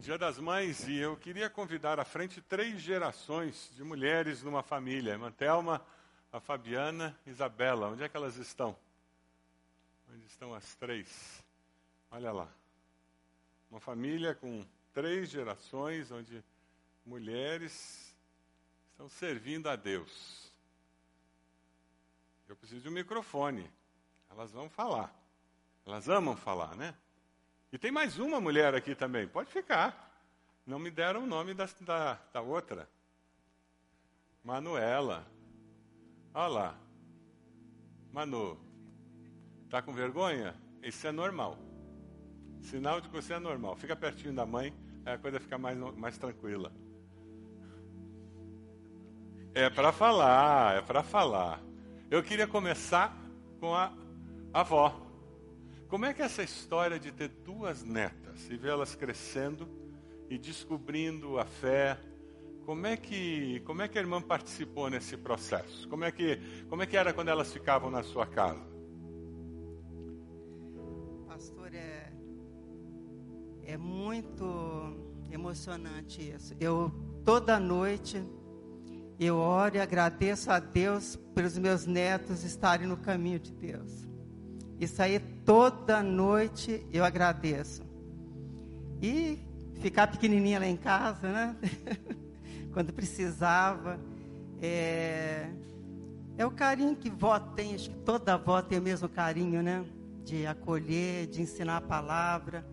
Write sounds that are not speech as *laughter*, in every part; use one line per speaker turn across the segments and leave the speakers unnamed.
Dia das Mães e eu queria convidar à frente três gerações de mulheres numa família. A irmã Thelma, a Fabiana, Isabela. Onde é que elas estão? Onde estão as três? Olha lá. Uma família com três gerações, onde mulheres estão servindo a Deus. Eu preciso de um microfone. Elas vão falar. Elas amam falar, né? E tem mais uma mulher aqui também. Pode ficar. Não me deram o nome da, da, da outra. Manuela. Olha lá. Manu. Tá com vergonha? Isso é normal. Sinal de que você é normal. Fica pertinho da mãe, aí a coisa fica mais, mais tranquila. É para falar, é para falar. Eu queria começar com a avó. Como é que é essa história de ter duas netas e vê-las crescendo e descobrindo a fé? Como é que como é que a irmã participou nesse processo? Como é que como é que era quando elas ficavam na sua casa?
Pastor, é é muito emocionante isso. Eu toda noite eu oro e agradeço a Deus pelos meus netos estarem no caminho de Deus. Isso aí toda noite eu agradeço. E ficar pequenininha lá em casa, né? *laughs* Quando precisava. É, é o carinho que vó tem, acho que toda avó tem o mesmo carinho, né? De acolher, de ensinar a palavra.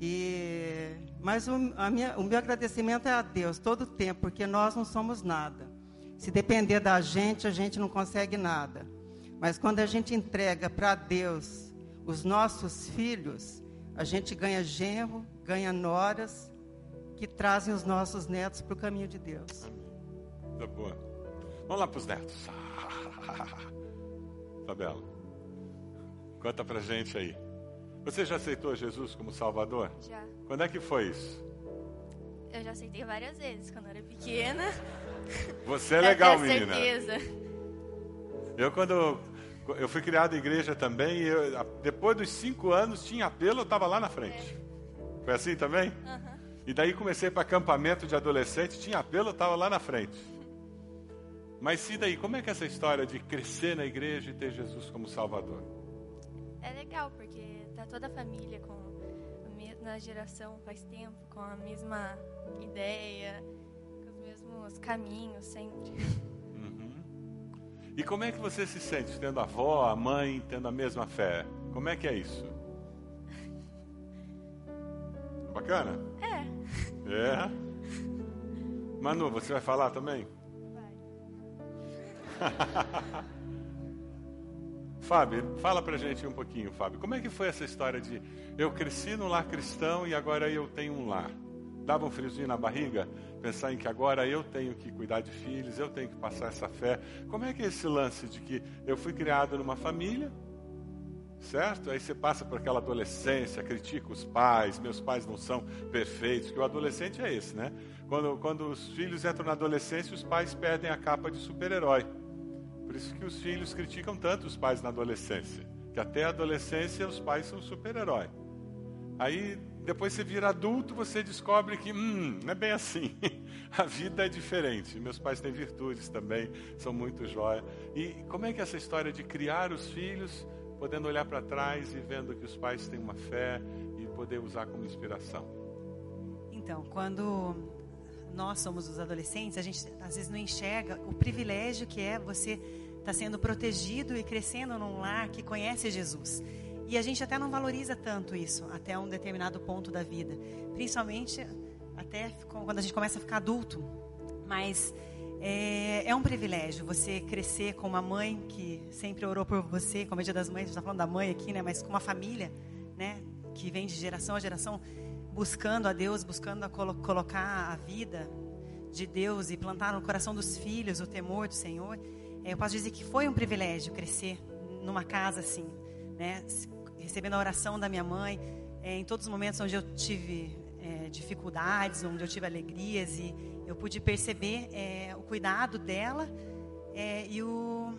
E, mas o, minha, o meu agradecimento é a Deus todo o tempo, porque nós não somos nada. Se depender da gente, a gente não consegue nada. Mas quando a gente entrega para Deus os nossos filhos, a gente ganha genro, ganha noras que trazem os nossos netos para o caminho de Deus.
Tá boa. Vamos lá para os netos. *laughs* Isabela, conta para gente aí. Você já aceitou Jesus como Salvador?
Já.
Quando é que foi isso?
Eu já aceitei várias vezes quando eu era pequena.
Você é *laughs* legal, menina.
certeza.
Eu quando eu fui criado em igreja também, e eu, depois dos cinco anos tinha apelo, eu estava lá na frente. Foi assim também?
Uhum.
E daí comecei para acampamento de adolescente, tinha apelo, eu estava lá na frente. Mas e daí, como é que é essa história de crescer na igreja e ter Jesus como Salvador?
É legal, porque tá toda a família com a mesma geração faz tempo, com a mesma ideia, com os mesmos caminhos sempre. *laughs*
E como é que você se sente tendo a avó, a mãe, tendo a mesma fé? Como é que é isso? Bacana?
É,
É. Manu, você vai falar também?
vai. *laughs*
Fábio, fala pra gente um pouquinho, Fábio. Como é que foi essa história de eu cresci num lar cristão e agora eu tenho um lar? Dava um friozinho na barriga pensar em que agora eu tenho que cuidar de filhos, eu tenho que passar essa fé. Como é que é esse lance de que eu fui criado numa família, certo? Aí você passa por aquela adolescência, critica os pais, meus pais não são perfeitos, que o adolescente é esse, né? Quando, quando os filhos entram na adolescência, os pais perdem a capa de super-herói. Por isso que os filhos criticam tanto os pais na adolescência, que até a adolescência os pais são super-herói. Aí depois você vira adulto, você descobre que, hum, não é bem assim. *laughs* A vida é diferente. Meus pais têm virtudes também, são muito jóia. E como é que é essa história de criar os filhos, podendo olhar para trás e vendo que os pais têm uma fé e poder usar como inspiração?
Então, quando nós somos os adolescentes, a gente às vezes não enxerga o privilégio que é você estar tá sendo protegido e crescendo num lar que conhece Jesus. E a gente até não valoriza tanto isso até um determinado ponto da vida, principalmente até quando a gente começa a ficar adulto. Mas é, é um privilégio você crescer com uma mãe que sempre orou por você, como é Dia das Mães, está falando da mãe aqui, né? Mas com uma família, né? Que vem de geração a geração buscando a Deus, buscando a colo colocar a vida de Deus e plantar no coração dos filhos o temor do Senhor. É, eu posso dizer que foi um privilégio crescer numa casa assim, né? Recebendo a oração da minha mãe, é, em todos os momentos onde eu tive é, dificuldades, onde eu tive alegrias e eu pude perceber é, o cuidado dela é, e, o,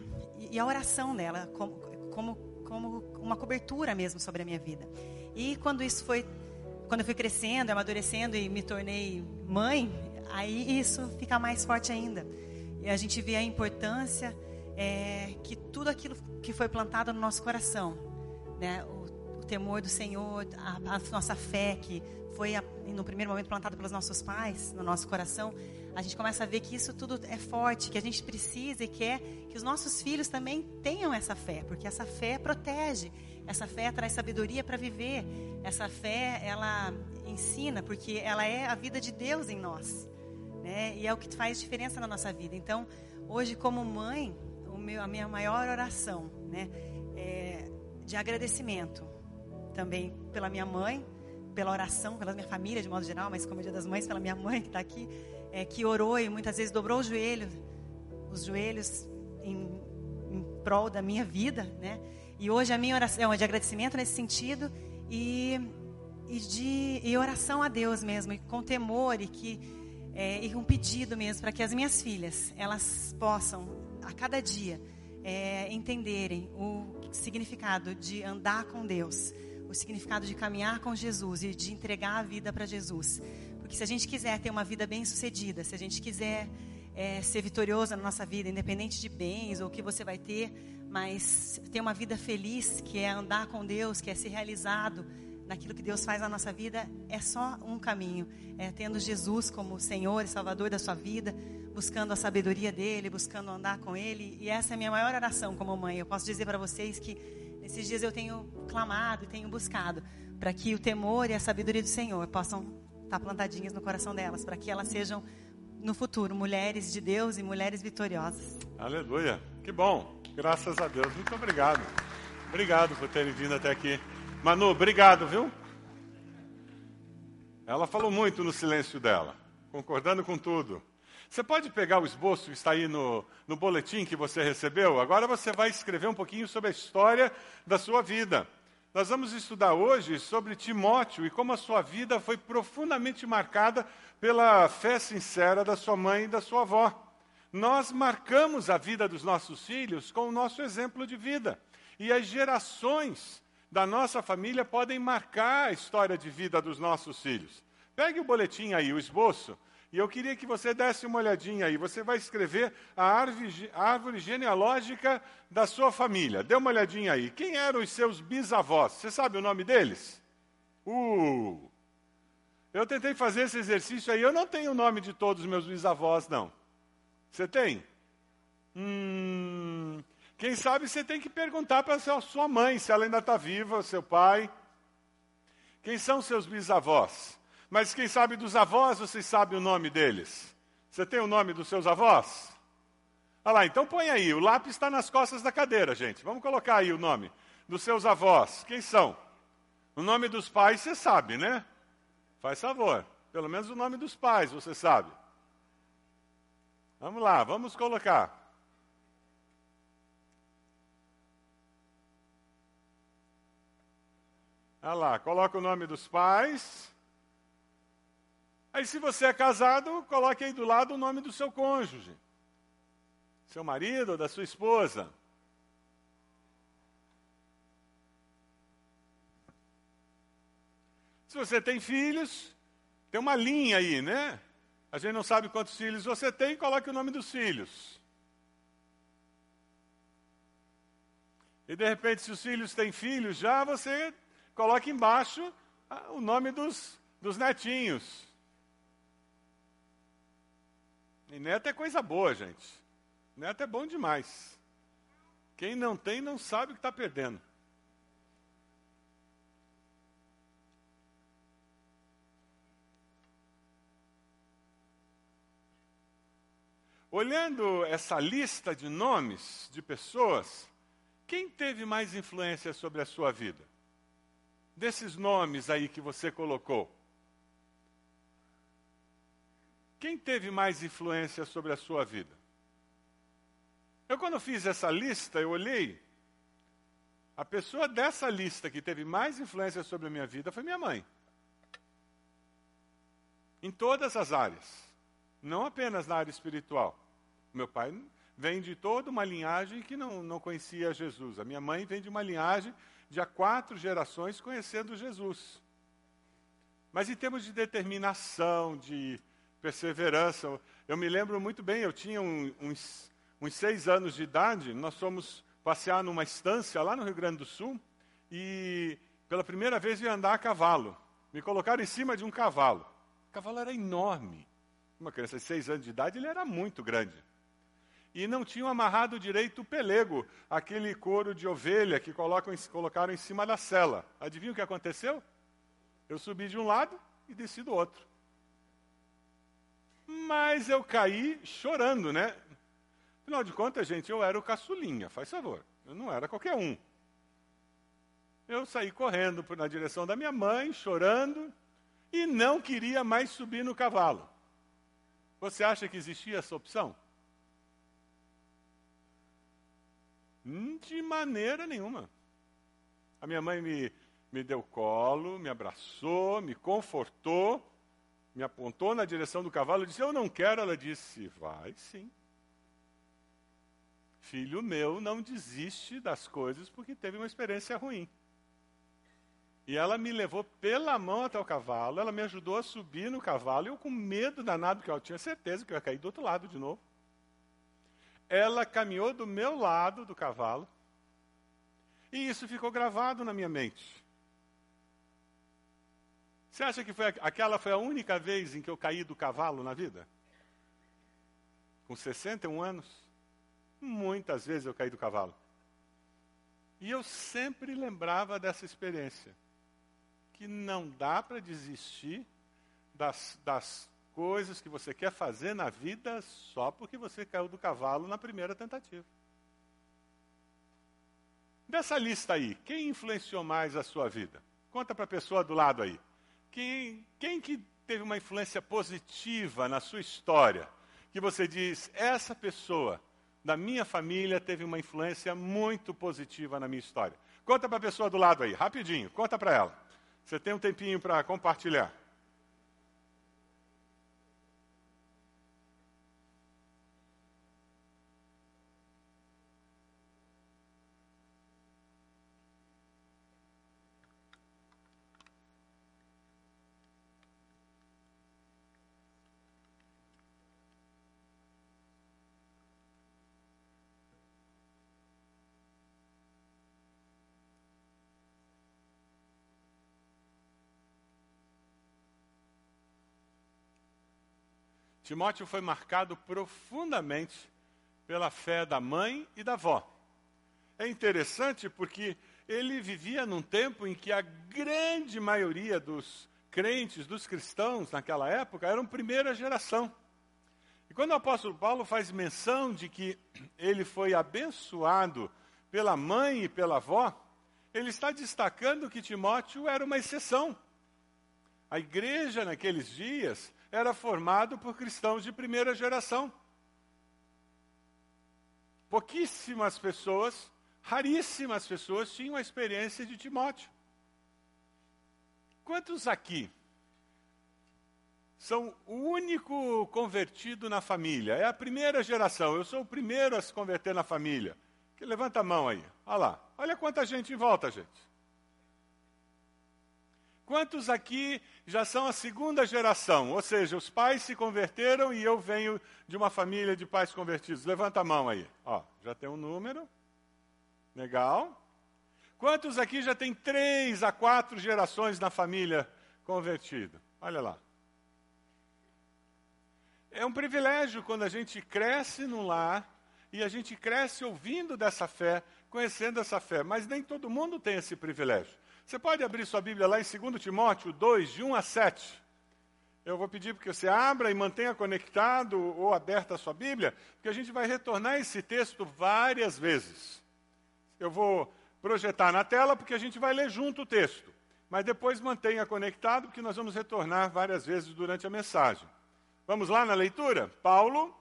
e a oração dela como, como, como uma cobertura mesmo sobre a minha vida. E quando isso foi quando eu fui crescendo, amadurecendo e me tornei mãe, aí isso fica mais forte ainda. E a gente vê a importância é, que tudo aquilo que foi plantado no nosso coração, né? O, o temor do Senhor, a, a, nossa fé que foi a, no primeiro momento plantado pelos nossos pais no nosso coração, a gente começa a ver que isso tudo é forte, que a gente precisa e quer que os nossos filhos também tenham essa fé, porque essa fé protege, essa fé traz sabedoria para viver, essa fé ela ensina, porque ela é a vida de Deus em nós, né? E é o que faz diferença na nossa vida. Então, hoje como mãe, meu, a minha maior oração, né, é de agradecimento também pela minha mãe, pela oração, pela minha família de modo geral, mas como é dia das mães, pela minha mãe que está aqui, é, que orou e muitas vezes dobrou o joelho, os joelhos em, em prol da minha vida, né? E hoje a minha oração é de agradecimento nesse sentido e, e de e oração a Deus mesmo, e com temor e que é, e um pedido mesmo para que as minhas filhas elas possam a cada dia é, entenderem o significado de andar com Deus, o significado de caminhar com Jesus e de entregar a vida para Jesus. Porque se a gente quiser ter uma vida bem sucedida, se a gente quiser é, ser vitorioso na nossa vida, independente de bens ou o que você vai ter, mas ter uma vida feliz, que é andar com Deus, que é ser realizado naquilo que Deus faz na nossa vida, é só um caminho. É tendo Jesus como Senhor e Salvador da sua vida, buscando a sabedoria dele, buscando andar com ele. E essa é a minha maior oração como mãe. Eu posso dizer para vocês que nesses dias eu tenho clamado e tenho buscado para que o temor e a sabedoria do Senhor possam estar plantadinhas no coração delas, para que elas sejam no futuro mulheres de Deus e mulheres vitoriosas.
Aleluia. Que bom. Graças a Deus. Muito obrigado. Obrigado por terem vindo até aqui. Manu, obrigado, viu? Ela falou muito no silêncio dela, concordando com tudo. Você pode pegar o esboço que está aí no, no boletim que você recebeu? Agora você vai escrever um pouquinho sobre a história da sua vida. Nós vamos estudar hoje sobre Timóteo e como a sua vida foi profundamente marcada pela fé sincera da sua mãe e da sua avó. Nós marcamos a vida dos nossos filhos com o nosso exemplo de vida. E as gerações da nossa família podem marcar a história de vida dos nossos filhos. Pegue o boletim aí, o esboço, e eu queria que você desse uma olhadinha aí. Você vai escrever a árvore, genealógica da sua família. Dê uma olhadinha aí. Quem eram os seus bisavós? Você sabe o nome deles? Uh! Eu tentei fazer esse exercício aí. Eu não tenho o nome de todos os meus bisavós, não. Você tem? Hum, quem sabe você tem que perguntar para a sua mãe, se ela ainda está viva, seu pai. Quem são seus bisavós? Mas quem sabe dos avós, vocês sabem o nome deles? Você tem o nome dos seus avós? Olha lá, então põe aí, o lápis está nas costas da cadeira, gente. Vamos colocar aí o nome dos seus avós. Quem são? O nome dos pais você sabe, né? Faz favor. Pelo menos o nome dos pais você sabe. Vamos lá, vamos colocar. Olha lá, coloca o nome dos pais. Aí, se você é casado, coloque aí do lado o nome do seu cônjuge, seu marido ou da sua esposa. Se você tem filhos, tem uma linha aí, né? A gente não sabe quantos filhos você tem, coloque o nome dos filhos. E de repente, se os filhos têm filhos já, você coloca embaixo ah, o nome dos, dos netinhos. E neto é coisa boa, gente. Neto é bom demais. Quem não tem não sabe o que está perdendo. Olhando essa lista de nomes de pessoas, quem teve mais influência sobre a sua vida? Desses nomes aí que você colocou. Quem teve mais influência sobre a sua vida? Eu, quando fiz essa lista, eu olhei. A pessoa dessa lista que teve mais influência sobre a minha vida foi minha mãe. Em todas as áreas. Não apenas na área espiritual. Meu pai vem de toda uma linhagem que não, não conhecia Jesus. A minha mãe vem de uma linhagem de há quatro gerações conhecendo Jesus. Mas em termos de determinação, de perseverança, eu me lembro muito bem, eu tinha um, uns, uns seis anos de idade, nós fomos passear numa estância lá no Rio Grande do Sul e pela primeira vez ia andar a cavalo. Me colocaram em cima de um cavalo. O cavalo era enorme. Uma criança de seis anos de idade, ele era muito grande. E não tinham amarrado direito o pelego, aquele couro de ovelha que colocam, colocaram em cima da cela. Adivinha o que aconteceu? Eu subi de um lado e desci do outro. Mas eu caí chorando, né? Afinal de contas, gente, eu era o caçulinha, faz favor. Eu não era qualquer um. Eu saí correndo na direção da minha mãe, chorando, e não queria mais subir no cavalo. Você acha que existia essa opção? Hum, de maneira nenhuma. A minha mãe me me deu colo, me abraçou, me confortou, me apontou na direção do cavalo e disse: Eu não quero. Ela disse: Vai sim. Filho meu não desiste das coisas porque teve uma experiência ruim. E ela me levou pela mão até o cavalo, ela me ajudou a subir no cavalo, e eu com medo danado, porque eu tinha certeza que eu ia cair do outro lado de novo. Ela caminhou do meu lado do cavalo, e isso ficou gravado na minha mente. Você acha que foi, aquela foi a única vez em que eu caí do cavalo na vida? Com 61 anos? Muitas vezes eu caí do cavalo. E eu sempre lembrava dessa experiência. Que não dá para desistir das, das coisas que você quer fazer na vida só porque você caiu do cavalo na primeira tentativa. Dessa lista aí, quem influenciou mais a sua vida? Conta para a pessoa do lado aí. Quem, quem que teve uma influência positiva na sua história? Que você diz, essa pessoa da minha família teve uma influência muito positiva na minha história. Conta para a pessoa do lado aí, rapidinho, conta para ela. Você tem um tempinho para compartilhar. Timóteo foi marcado profundamente pela fé da mãe e da avó. É interessante porque ele vivia num tempo em que a grande maioria dos crentes, dos cristãos naquela época, eram primeira geração. E quando o apóstolo Paulo faz menção de que ele foi abençoado pela mãe e pela avó, ele está destacando que Timóteo era uma exceção. A igreja naqueles dias era formado por cristãos de primeira geração. Pouquíssimas pessoas, raríssimas pessoas, tinham a experiência de Timóteo. Quantos aqui são o único convertido na família? É a primeira geração, eu sou o primeiro a se converter na família. Que levanta a mão aí. Olha lá. Olha quanta gente em volta, gente. Quantos aqui já são a segunda geração? Ou seja, os pais se converteram e eu venho de uma família de pais convertidos. Levanta a mão aí. Ó, já tem um número. Legal. Quantos aqui já tem três a quatro gerações na família convertida? Olha lá. É um privilégio quando a gente cresce num lar e a gente cresce ouvindo dessa fé, conhecendo essa fé, mas nem todo mundo tem esse privilégio. Você pode abrir sua Bíblia lá em 2 Timóteo 2, de 1 a 7. Eu vou pedir que você abra e mantenha conectado ou aberta a sua Bíblia, porque a gente vai retornar esse texto várias vezes. Eu vou projetar na tela porque a gente vai ler junto o texto. Mas depois mantenha conectado, porque nós vamos retornar várias vezes durante a mensagem. Vamos lá na leitura? Paulo,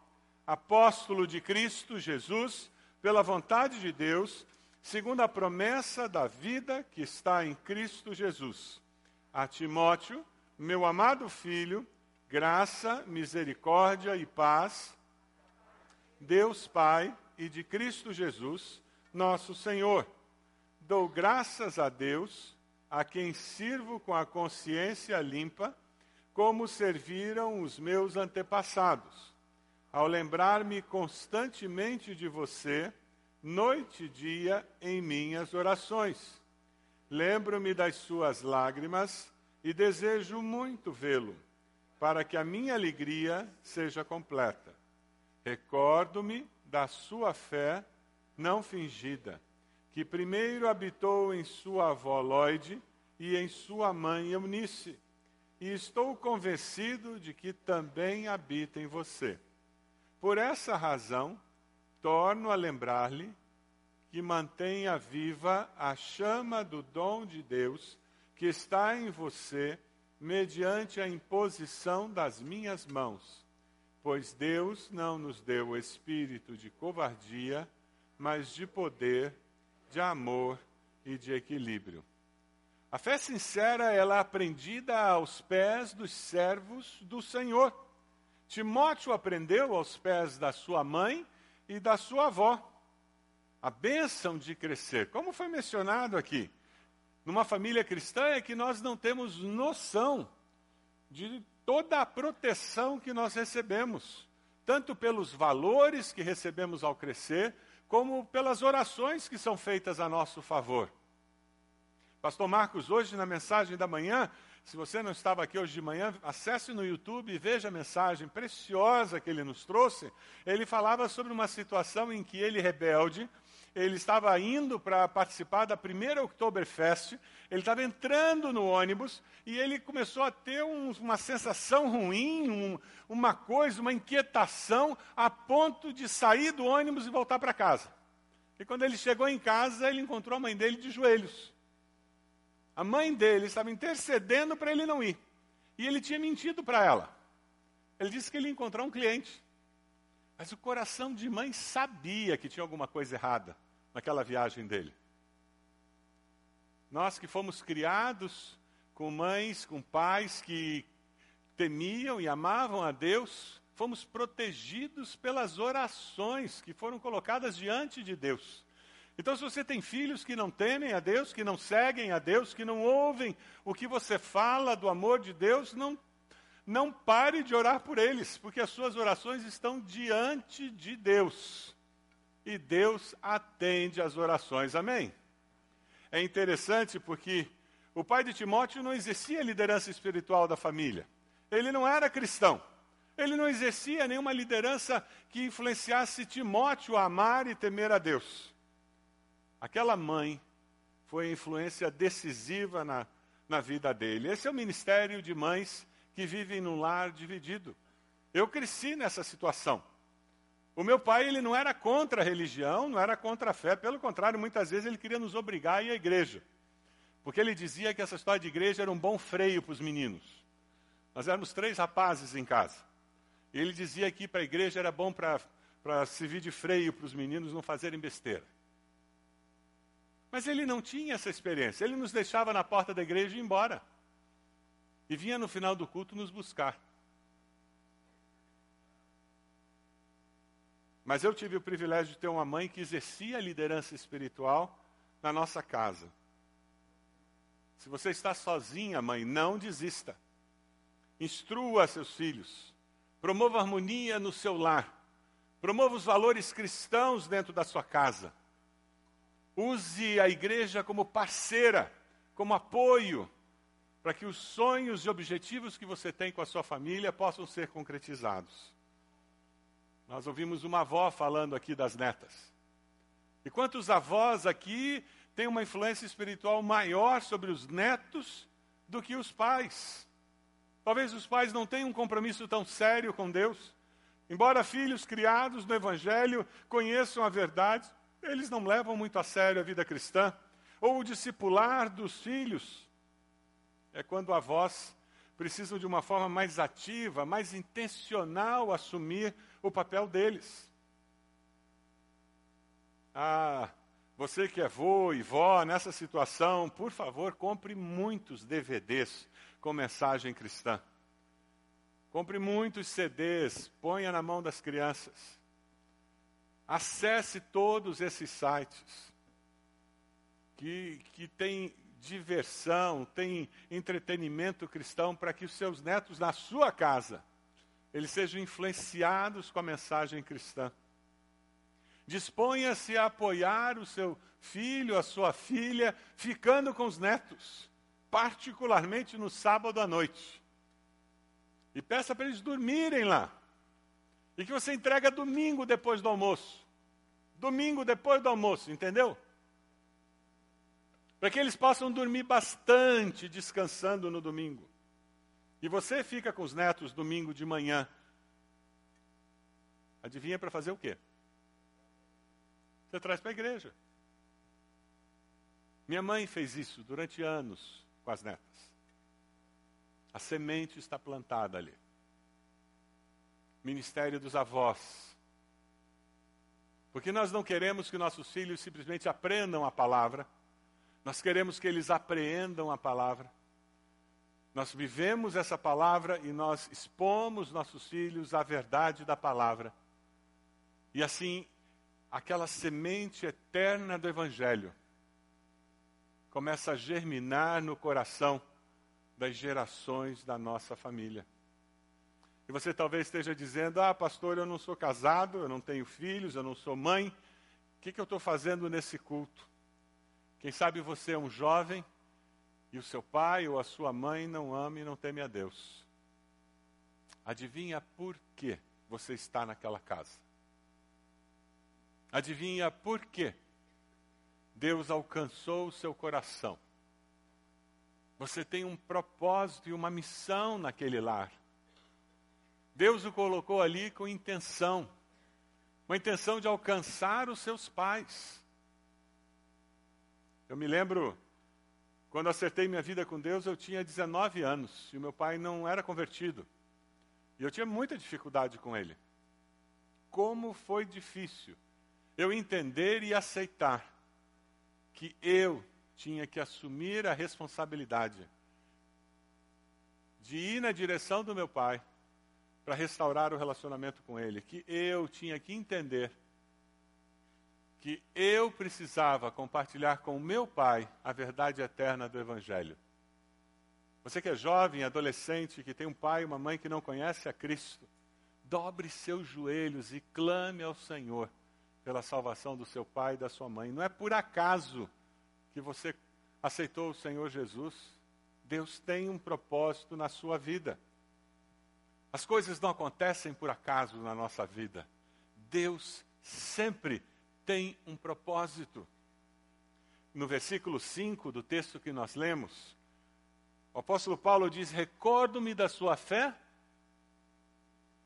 apóstolo de Cristo Jesus, pela vontade de Deus, segundo a promessa da vida que está em Cristo Jesus. A Timóteo, meu amado filho, graça, misericórdia e paz, Deus Pai e de Cristo Jesus, nosso Senhor. Dou graças a Deus, a quem sirvo com a consciência limpa, como serviram os meus antepassados, ao lembrar-me constantemente de você, noite e dia, em minhas orações. Lembro-me das suas lágrimas e desejo muito vê-lo, para que a minha alegria seja completa. Recordo-me da sua fé não fingida que primeiro habitou em sua avó Lloyd e em sua mãe Eunice, e estou convencido de que também habita em você. Por essa razão, torno a lembrar-lhe que mantenha viva a chama do dom de Deus que está em você mediante a imposição das minhas mãos. Pois Deus não nos deu o espírito de covardia, mas de poder, de amor e de equilíbrio. A fé sincera, ela é aprendida aos pés dos servos do Senhor. Timóteo aprendeu aos pés da sua mãe e da sua avó. A bênção de crescer, como foi mencionado aqui, numa família cristã é que nós não temos noção de toda a proteção que nós recebemos, tanto pelos valores que recebemos ao crescer, como pelas orações que são feitas a nosso favor. Pastor Marcos, hoje na mensagem da manhã, se você não estava aqui hoje de manhã, acesse no YouTube e veja a mensagem preciosa que ele nos trouxe. Ele falava sobre uma situação em que ele, rebelde, ele estava indo para participar da primeira Oktoberfest, ele estava entrando no ônibus e ele começou a ter um, uma sensação ruim, um, uma coisa, uma inquietação, a ponto de sair do ônibus e voltar para casa. E quando ele chegou em casa, ele encontrou a mãe dele de joelhos. A mãe dele estava intercedendo para ele não ir. E ele tinha mentido para ela. Ele disse que ele ia encontrar um cliente. Mas o coração de mãe sabia que tinha alguma coisa errada naquela viagem dele. Nós que fomos criados com mães, com pais que temiam e amavam a Deus, fomos protegidos pelas orações que foram colocadas diante de Deus. Então, se você tem filhos que não temem a Deus, que não seguem a Deus, que não ouvem o que você fala do amor de Deus, não não pare de orar por eles, porque as suas orações estão diante de Deus. E Deus atende às orações. Amém? É interessante porque o pai de Timóteo não exercia liderança espiritual da família. Ele não era cristão. Ele não exercia nenhuma liderança que influenciasse Timóteo a amar e temer a Deus. Aquela mãe foi a influência decisiva na, na vida dele. Esse é o ministério de mães que vivem num lar dividido. Eu cresci nessa situação. O meu pai, ele não era contra a religião, não era contra a fé, pelo contrário, muitas vezes ele queria nos obrigar a ir à igreja. Porque ele dizia que essa história de igreja era um bom freio para os meninos. Nós éramos três rapazes em casa. Ele dizia que para a igreja era bom para servir de freio para os meninos não fazerem besteira. Mas ele não tinha essa experiência. Ele nos deixava na porta da igreja e ia embora e vinha no final do culto nos buscar. Mas eu tive o privilégio de ter uma mãe que exercia a liderança espiritual na nossa casa. Se você está sozinha, mãe, não desista. Instrua seus filhos. Promova harmonia no seu lar. Promova os valores cristãos dentro da sua casa. Use a igreja como parceira, como apoio para que os sonhos e objetivos que você tem com a sua família possam ser concretizados. Nós ouvimos uma avó falando aqui das netas. E quantos avós aqui têm uma influência espiritual maior sobre os netos do que os pais? Talvez os pais não tenham um compromisso tão sério com Deus. Embora filhos criados no Evangelho conheçam a verdade, eles não levam muito a sério a vida cristã. Ou o discipular dos filhos é quando avós precisam de uma forma mais ativa, mais intencional assumir o papel deles. Ah, você que é vô e vó nessa situação, por favor, compre muitos DVDs com mensagem cristã. Compre muitos CDs, ponha na mão das crianças. Acesse todos esses sites que, que têm diversão, tem entretenimento cristão para que os seus netos na sua casa eles sejam influenciados com a mensagem cristã. Disponha-se a apoiar o seu filho, a sua filha, ficando com os netos, particularmente no sábado à noite. E peça para eles dormirem lá. E que você entrega domingo depois do almoço. Domingo depois do almoço, entendeu? Para que eles possam dormir bastante descansando no domingo. E você fica com os netos domingo de manhã. Adivinha para fazer o quê? Você traz para a igreja. Minha mãe fez isso durante anos com as netas. A semente está plantada ali. Ministério dos avós. Porque nós não queremos que nossos filhos simplesmente aprendam a palavra, nós queremos que eles apreendam a palavra. Nós vivemos essa palavra e nós expomos nossos filhos à verdade da palavra. E assim, aquela semente eterna do Evangelho começa a germinar no coração das gerações da nossa família. Você talvez esteja dizendo: Ah, pastor, eu não sou casado, eu não tenho filhos, eu não sou mãe. O que, que eu estou fazendo nesse culto? Quem sabe você é um jovem e o seu pai ou a sua mãe não ama e não teme a Deus. Adivinha por que você está naquela casa? Adivinha por que Deus alcançou o seu coração? Você tem um propósito e uma missão naquele lar. Deus o colocou ali com intenção, com a intenção de alcançar os seus pais. Eu me lembro, quando acertei minha vida com Deus, eu tinha 19 anos e o meu pai não era convertido. E eu tinha muita dificuldade com ele. Como foi difícil eu entender e aceitar que eu tinha que assumir a responsabilidade de ir na direção do meu pai para restaurar o relacionamento com ele, que eu tinha que entender que eu precisava compartilhar com o meu pai a verdade eterna do Evangelho. Você que é jovem, adolescente, que tem um pai e uma mãe que não conhece a Cristo, dobre seus joelhos e clame ao Senhor pela salvação do seu pai e da sua mãe. Não é por acaso que você aceitou o Senhor Jesus, Deus tem um propósito na sua vida. As coisas não acontecem por acaso na nossa vida. Deus sempre tem um propósito. No versículo 5 do texto que nós lemos, o apóstolo Paulo diz: Recordo-me da sua fé.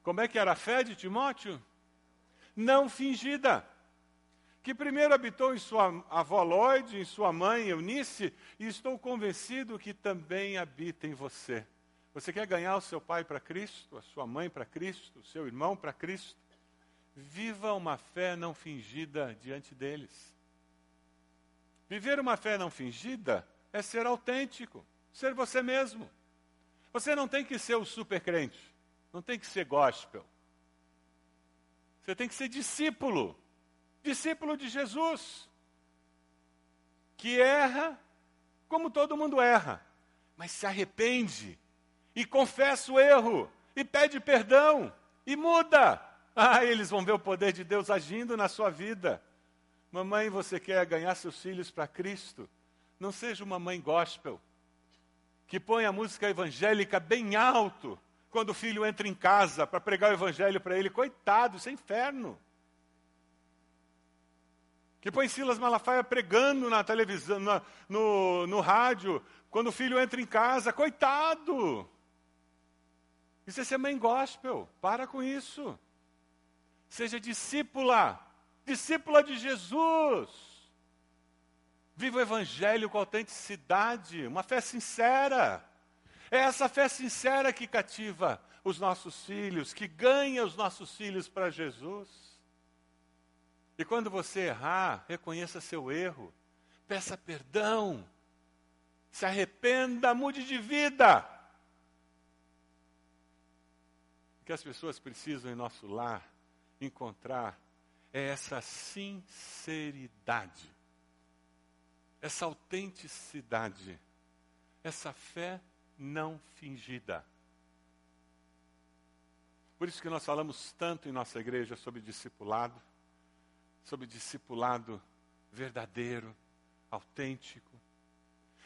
Como é que era a fé de Timóteo? Não fingida que primeiro habitou em sua avó Lloyd, em sua mãe Eunice, e estou convencido que também habita em você. Você quer ganhar o seu pai para Cristo, a sua mãe para Cristo, o seu irmão para Cristo? Viva uma fé não fingida diante deles. Viver uma fé não fingida é ser autêntico, ser você mesmo. Você não tem que ser o super crente, não tem que ser gospel. Você tem que ser discípulo discípulo de Jesus, que erra como todo mundo erra, mas se arrepende e confessa o erro e pede perdão e muda. *laughs* Ah, eles vão ver o poder de Deus agindo na sua vida. Mamãe, você quer ganhar seus filhos para Cristo? Não seja uma mãe gospel que põe a música evangélica bem alto quando o filho entra em casa para pregar o evangelho para ele. Coitado, isso é inferno que põe Silas Malafaia pregando na televisão, na, no, no rádio, quando o filho entra em casa, coitado! Isso é ser mãe gospel, para com isso. Seja discípula, discípula de Jesus. Viva o Evangelho com autenticidade, uma fé sincera. É essa fé sincera que cativa os nossos filhos, que ganha os nossos filhos para Jesus. E quando você errar, reconheça seu erro, peça perdão, se arrependa, mude de vida. O que as pessoas precisam em nosso lar encontrar é essa sinceridade. essa autenticidade, essa fé não fingida. Por isso que nós falamos tanto em nossa igreja sobre discipulado, sobre discipulado verdadeiro, autêntico.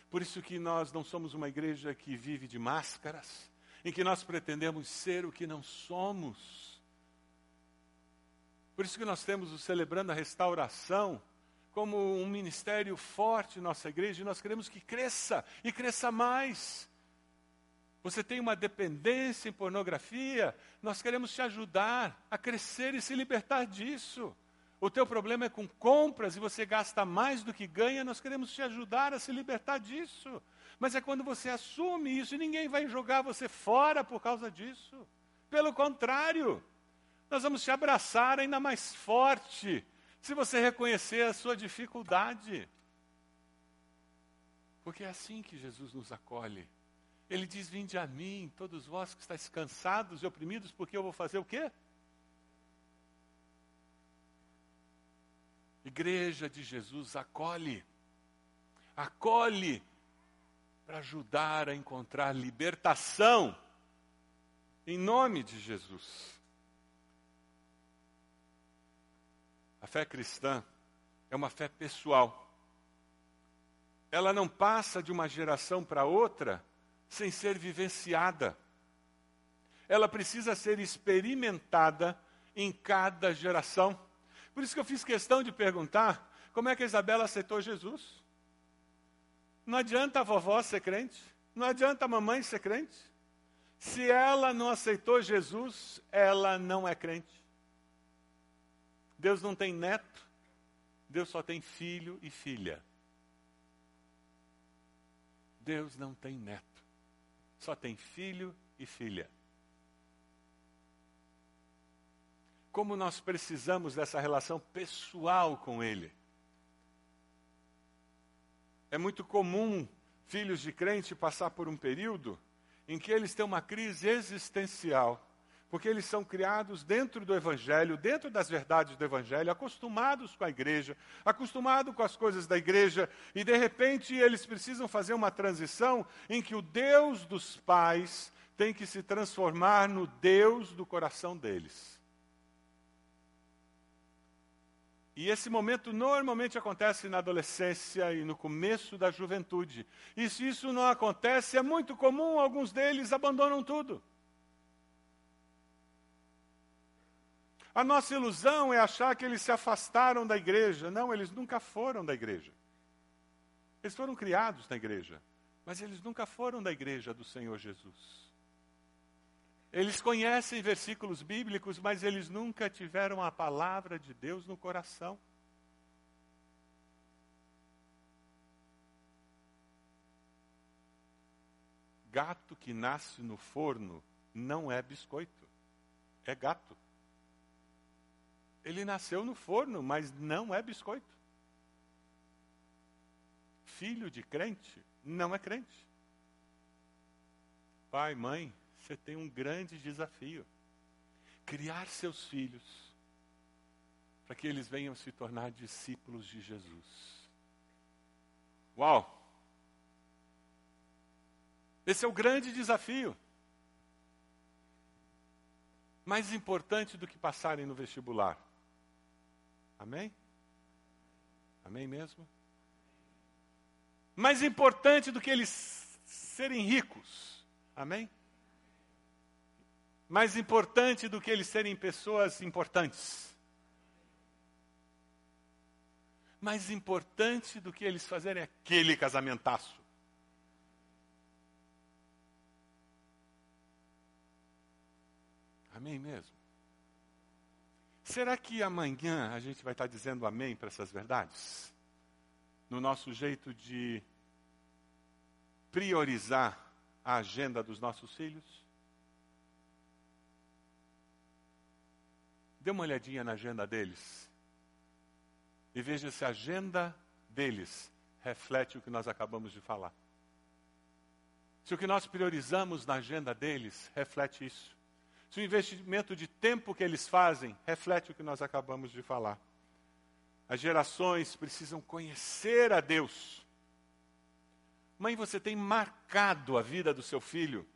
Por isso que nós não somos uma igreja que vive de máscaras, em que nós pretendemos ser o que não somos. Por isso que nós temos o Celebrando a Restauração como um ministério forte em nossa igreja e nós queremos que cresça e cresça mais. Você tem uma dependência em pornografia, nós queremos te ajudar a crescer e se libertar disso. O teu problema é com compras e você gasta mais do que ganha, nós queremos te ajudar a se libertar disso. Mas é quando você assume isso e ninguém vai jogar você fora por causa disso. Pelo contrário, nós vamos te abraçar ainda mais forte se você reconhecer a sua dificuldade. Porque é assim que Jesus nos acolhe. Ele diz: Vinde a mim, todos vós que estáis cansados e oprimidos, porque eu vou fazer o quê? Igreja de Jesus acolhe, acolhe para ajudar a encontrar libertação, em nome de Jesus. A fé cristã é uma fé pessoal. Ela não passa de uma geração para outra sem ser vivenciada. Ela precisa ser experimentada em cada geração. Por isso que eu fiz questão de perguntar como é que a Isabela aceitou Jesus. Não adianta a vovó ser crente, não adianta a mamãe ser crente. Se ela não aceitou Jesus, ela não é crente. Deus não tem neto, Deus só tem filho e filha. Deus não tem neto só tem filho e filha. Como nós precisamos dessa relação pessoal com Ele. É muito comum filhos de crente passar por um período em que eles têm uma crise existencial porque eles são criados dentro do Evangelho, dentro das verdades do Evangelho, acostumados com a igreja, acostumados com as coisas da igreja, e de repente eles precisam fazer uma transição em que o Deus dos pais tem que se transformar no Deus do coração deles. E esse momento normalmente acontece na adolescência e no começo da juventude. E se isso não acontece, é muito comum alguns deles abandonam tudo. A nossa ilusão é achar que eles se afastaram da igreja. Não, eles nunca foram da igreja. Eles foram criados na igreja, mas eles nunca foram da igreja do Senhor Jesus. Eles conhecem versículos bíblicos, mas eles nunca tiveram a palavra de Deus no coração. Gato que nasce no forno não é biscoito, é gato. Ele nasceu no forno, mas não é biscoito. Filho de crente não é crente. Pai, mãe, você tem um grande desafio: criar seus filhos para que eles venham se tornar discípulos de Jesus. Uau! Esse é o grande desafio. Mais importante do que passarem no vestibular Amém? Amém mesmo? Mais importante do que eles serem ricos. Amém? Mais importante do que eles serem pessoas importantes. Mais importante do que eles fazerem aquele casamentaço. Amém mesmo? Será que amanhã a gente vai estar dizendo amém para essas verdades? No nosso jeito de priorizar a agenda dos nossos filhos? Dê uma olhadinha na agenda deles e veja se a agenda deles reflete o que nós acabamos de falar. Se o que nós priorizamos na agenda deles reflete isso se o investimento de tempo que eles fazem reflete o que nós acabamos de falar. As gerações precisam conhecer a Deus Mãe, você tem marcado a vida do seu filho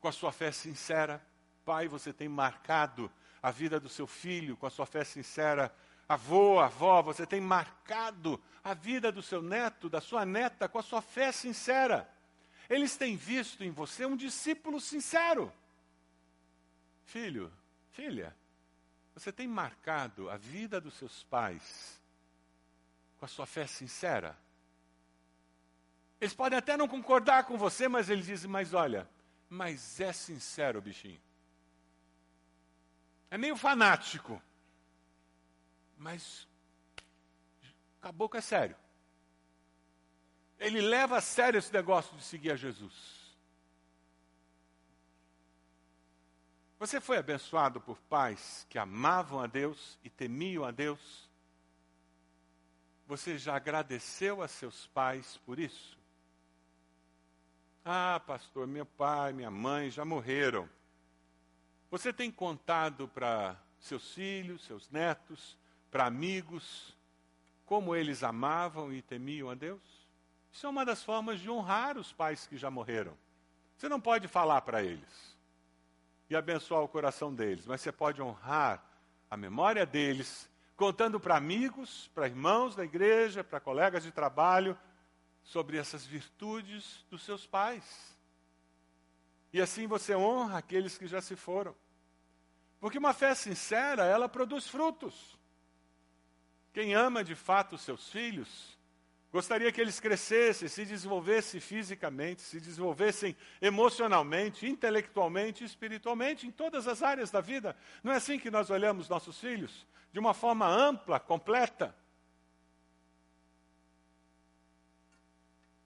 com a sua fé sincera. Pai, você tem marcado a vida do seu filho com a sua fé sincera. Avô, avó, você tem marcado a vida do seu neto, da sua neta, com a sua fé sincera. Eles têm visto em você um discípulo sincero. Filho, filha, você tem marcado a vida dos seus pais com a sua fé sincera? Eles podem até não concordar com você, mas eles dizem: Mas olha, mas é sincero, bichinho. É meio fanático, mas que é sério. Ele leva a sério esse negócio de seguir a Jesus. Você foi abençoado por pais que amavam a Deus e temiam a Deus? Você já agradeceu a seus pais por isso? Ah, pastor, meu pai, minha mãe já morreram. Você tem contado para seus filhos, seus netos, para amigos, como eles amavam e temiam a Deus? Isso é uma das formas de honrar os pais que já morreram. Você não pode falar para eles e abençoar o coração deles, mas você pode honrar a memória deles, contando para amigos, para irmãos da igreja, para colegas de trabalho, sobre essas virtudes dos seus pais. E assim você honra aqueles que já se foram. Porque uma fé sincera, ela produz frutos. Quem ama de fato os seus filhos, gostaria que eles crescessem, se desenvolvessem fisicamente, se desenvolvessem emocionalmente, intelectualmente, espiritualmente, em todas as áreas da vida. Não é assim que nós olhamos nossos filhos? De uma forma ampla, completa.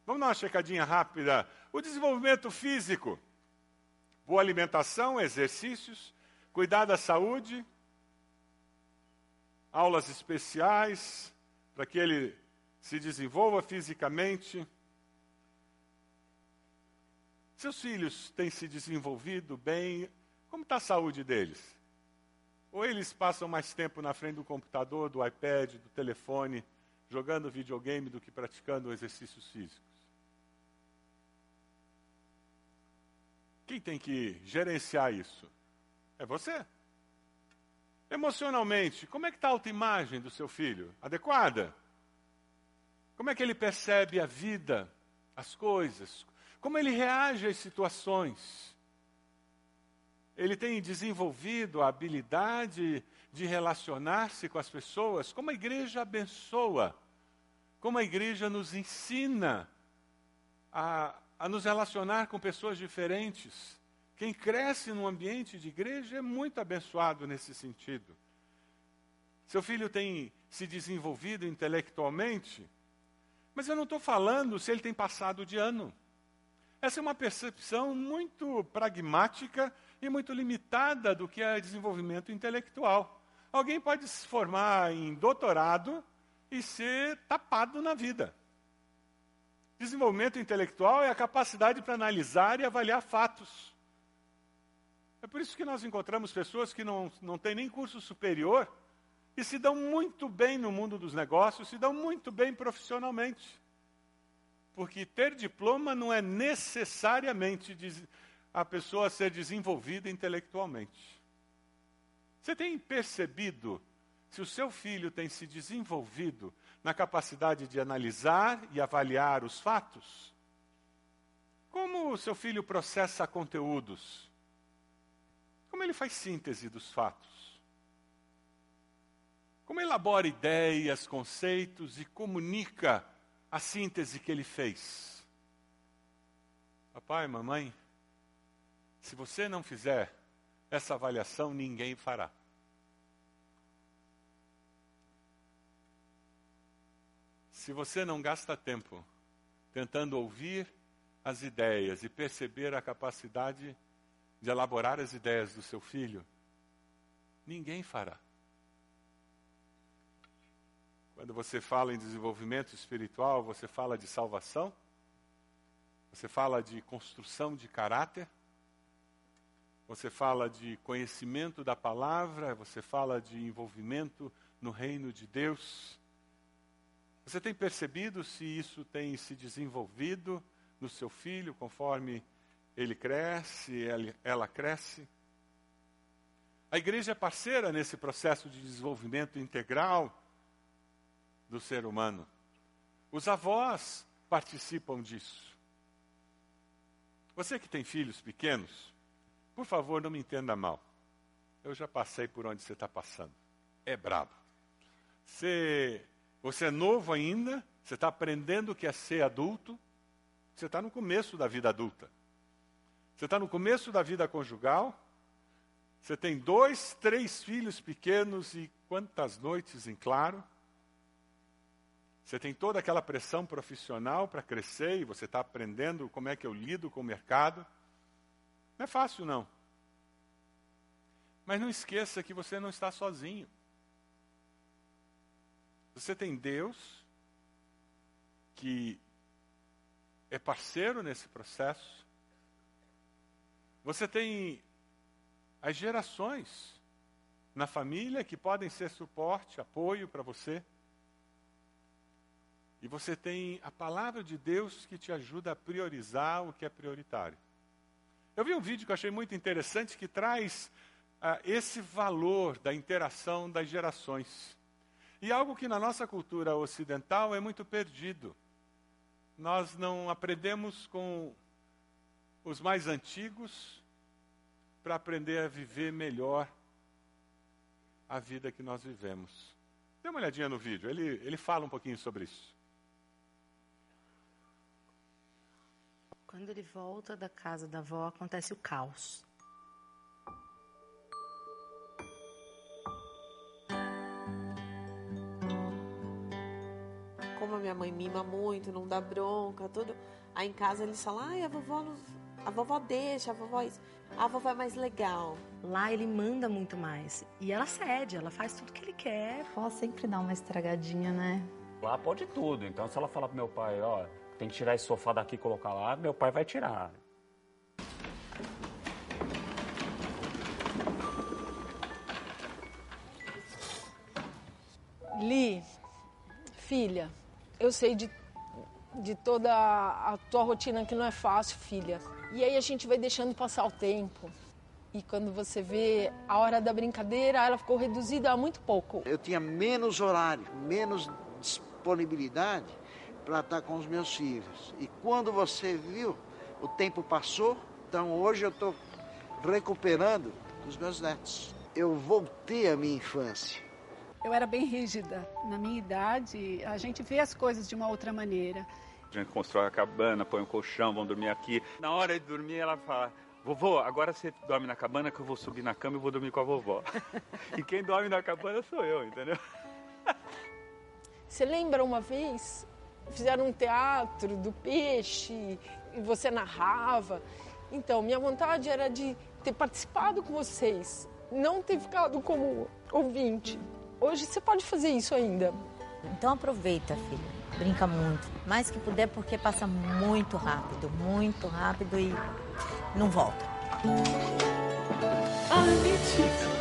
Vamos dar uma checadinha rápida. O desenvolvimento físico, boa alimentação, exercícios, cuidar da saúde, aulas especiais para que ele se desenvolva fisicamente. Seus filhos têm se desenvolvido bem? Como está a saúde deles? Ou eles passam mais tempo na frente do computador, do iPad, do telefone, jogando videogame do que praticando exercícios físicos? Quem tem que gerenciar isso? É você. Emocionalmente, como é que está a autoimagem do seu filho? Adequada? Como é que ele percebe a vida, as coisas? Como ele reage às situações? Ele tem desenvolvido a habilidade de relacionar-se com as pessoas? Como a igreja abençoa? Como a igreja nos ensina a a nos relacionar com pessoas diferentes. Quem cresce num ambiente de igreja é muito abençoado nesse sentido. Seu filho tem se desenvolvido intelectualmente, mas eu não estou falando se ele tem passado de ano. Essa é uma percepção muito pragmática e muito limitada do que é desenvolvimento intelectual. Alguém pode se formar em doutorado e ser tapado na vida. Desenvolvimento intelectual é a capacidade para analisar e avaliar fatos. É por isso que nós encontramos pessoas que não, não têm nem curso superior e se dão muito bem no mundo dos negócios, se dão muito bem profissionalmente. Porque ter diploma não é necessariamente a pessoa ser desenvolvida intelectualmente. Você tem percebido se o seu filho tem se desenvolvido na capacidade de analisar e avaliar os fatos? Como o seu filho processa conteúdos? Como ele faz síntese dos fatos? Como elabora ideias, conceitos e comunica a síntese que ele fez? Papai, mamãe, se você não fizer essa avaliação, ninguém fará. Se você não gasta tempo tentando ouvir as ideias e perceber a capacidade de elaborar as ideias do seu filho, ninguém fará. Quando você fala em desenvolvimento espiritual, você fala de salvação, você fala de construção de caráter, você fala de conhecimento da palavra, você fala de envolvimento no reino de Deus. Você tem percebido se isso tem se desenvolvido no seu filho conforme ele cresce, ela cresce? A igreja é parceira nesse processo de desenvolvimento integral do ser humano. Os avós participam disso. Você que tem filhos pequenos, por favor, não me entenda mal. Eu já passei por onde você está passando. É brabo. Você, você é novo ainda, você está aprendendo o que é ser adulto, você está no começo da vida adulta. Você está no começo da vida conjugal, você tem dois, três filhos pequenos e quantas noites em claro. Você tem toda aquela pressão profissional para crescer e você está aprendendo como é que eu lido com o mercado. Não é fácil, não. Mas não esqueça que você não está sozinho. Você tem Deus que é parceiro nesse processo. Você tem as gerações na família que podem ser suporte, apoio para você. E você tem a palavra de Deus que te ajuda a priorizar o que é prioritário. Eu vi um vídeo que eu achei muito interessante que traz uh, esse valor da interação das gerações. E algo que na nossa cultura ocidental é muito perdido. Nós não aprendemos com os mais antigos para aprender a viver melhor a vida que nós vivemos. Dê uma olhadinha no vídeo, ele, ele fala um pouquinho sobre isso.
Quando ele volta da casa da avó, acontece o caos.
Como a minha mãe mima muito, não dá bronca, tudo. Aí em casa eles falam, ai, a vovó não... A vovó deixa, a vovó isso. A vovó é mais legal.
Lá ele manda muito mais. E ela cede, ela faz tudo que ele quer.
A vovó sempre dá uma estragadinha, né?
Lá pode tudo. Então se ela falar pro meu pai, ó, tem que tirar esse sofá daqui e colocar lá, meu pai vai tirar.
Li, filha, eu sei de, de toda a tua rotina que não é fácil, filha. E aí a gente vai deixando passar o tempo. E quando você vê a hora da brincadeira, ela ficou reduzida a muito pouco.
Eu tinha menos horário, menos disponibilidade para estar com os meus filhos. E quando você viu, o tempo passou, então hoje eu estou recuperando os meus netos. Eu voltei à minha infância.
Eu era bem rígida. Na minha idade, a gente vê as coisas de uma outra maneira.
A gente constrói a cabana, põe um colchão, vão dormir aqui. Na hora de dormir, ela fala: Vovô, agora você dorme na cabana que eu vou subir na cama e vou dormir com a vovó. *laughs* e quem dorme na cabana sou eu, entendeu? *laughs*
Você lembra uma vez fizeram um teatro do peixe e você narrava. Então, minha vontade era de ter participado com vocês, não ter ficado como ouvinte. Hoje você pode fazer isso ainda.
Então aproveita, filho. Brinca muito. Mais que puder, porque passa muito rápido, muito rápido e não volta. Ai.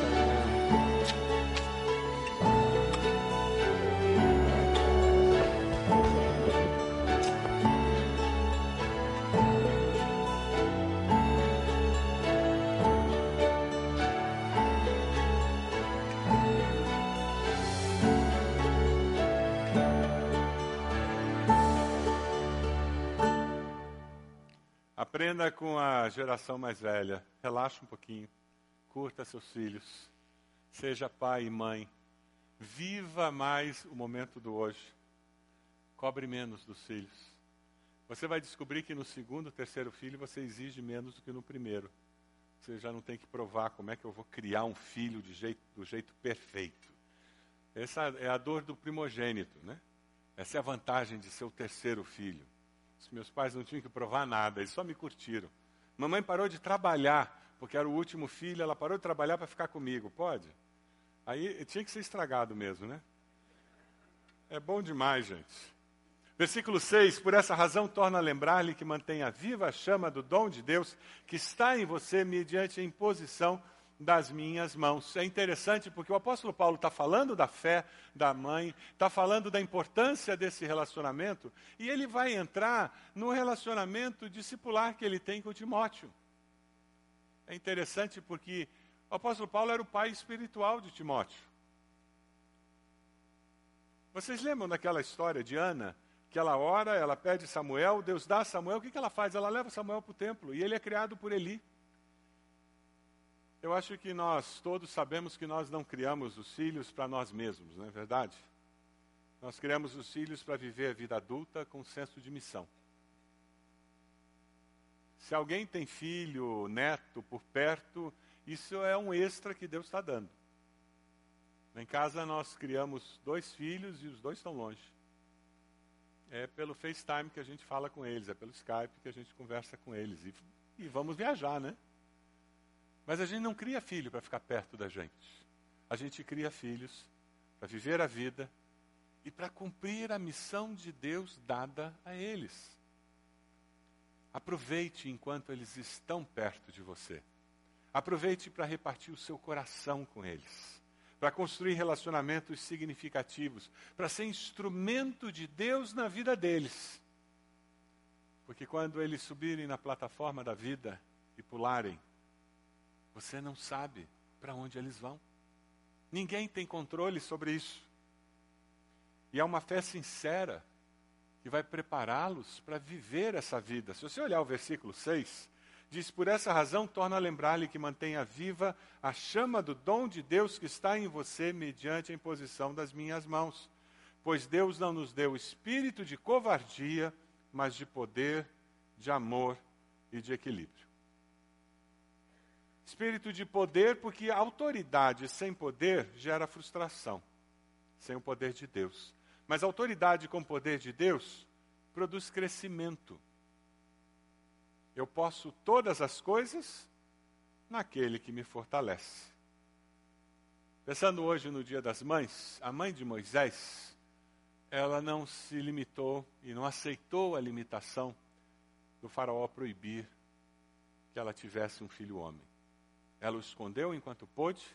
Aprenda com a geração mais velha. Relaxa um pouquinho. Curta seus filhos. Seja pai e mãe. Viva mais o momento do hoje. Cobre menos dos filhos. Você vai descobrir que no segundo, terceiro filho você exige menos do que no primeiro. Você já não tem que provar como é que eu vou criar um filho jeito, do jeito perfeito. Essa é a dor do primogênito, né? Essa é a vantagem de ser o terceiro filho. Os meus pais não tinham que provar nada, eles só me curtiram. Mamãe parou de trabalhar, porque era o último filho, ela parou de trabalhar para ficar comigo. Pode? Aí tinha que ser estragado mesmo, né? É bom demais, gente. Versículo 6: Por essa razão, torna a lembrar-lhe que mantenha viva a chama do dom de Deus que está em você mediante a imposição das minhas mãos. É interessante porque o apóstolo Paulo está falando da fé da mãe, está falando da importância desse relacionamento, e ele vai entrar no relacionamento discipular que ele tem com Timóteo. É interessante porque o apóstolo Paulo era o pai espiritual de Timóteo. Vocês lembram daquela história de Ana? Que ela ora, ela pede Samuel, Deus dá Samuel, o que, que ela faz? Ela leva Samuel para o templo e ele é criado por Eli. Eu acho que nós todos sabemos que nós não criamos os filhos para nós mesmos, não é verdade? Nós criamos os filhos para viver a vida adulta com senso de missão. Se alguém tem filho, neto por perto, isso é um extra que Deus está dando. Em casa nós criamos dois filhos e os dois estão longe. É pelo FaceTime que a gente fala com eles, é pelo Skype que a gente conversa com eles. E, e vamos viajar, né? Mas a gente não cria filho para ficar perto da gente. A gente cria filhos para viver a vida e para cumprir a missão de Deus dada a eles. Aproveite enquanto eles estão perto de você. Aproveite para repartir o seu coração com eles, para construir relacionamentos significativos, para ser instrumento de Deus na vida deles. Porque quando eles subirem na plataforma da vida e pularem, você não sabe para onde eles vão. Ninguém tem controle sobre isso. E é uma fé sincera que vai prepará-los para viver essa vida. Se você olhar o versículo 6, diz: Por essa razão, torna a lembrar-lhe que mantenha viva a chama do dom de Deus que está em você mediante a imposição das minhas mãos. Pois Deus não nos deu espírito de covardia, mas de poder, de amor e de equilíbrio. Espírito de poder, porque autoridade sem poder gera frustração, sem o poder de Deus. Mas autoridade com poder de Deus produz crescimento. Eu posso todas as coisas naquele que me fortalece. Pensando hoje no Dia das Mães, a mãe de Moisés, ela não se limitou e não aceitou a limitação do faraó proibir que ela tivesse um filho homem. Ela o escondeu enquanto pôde.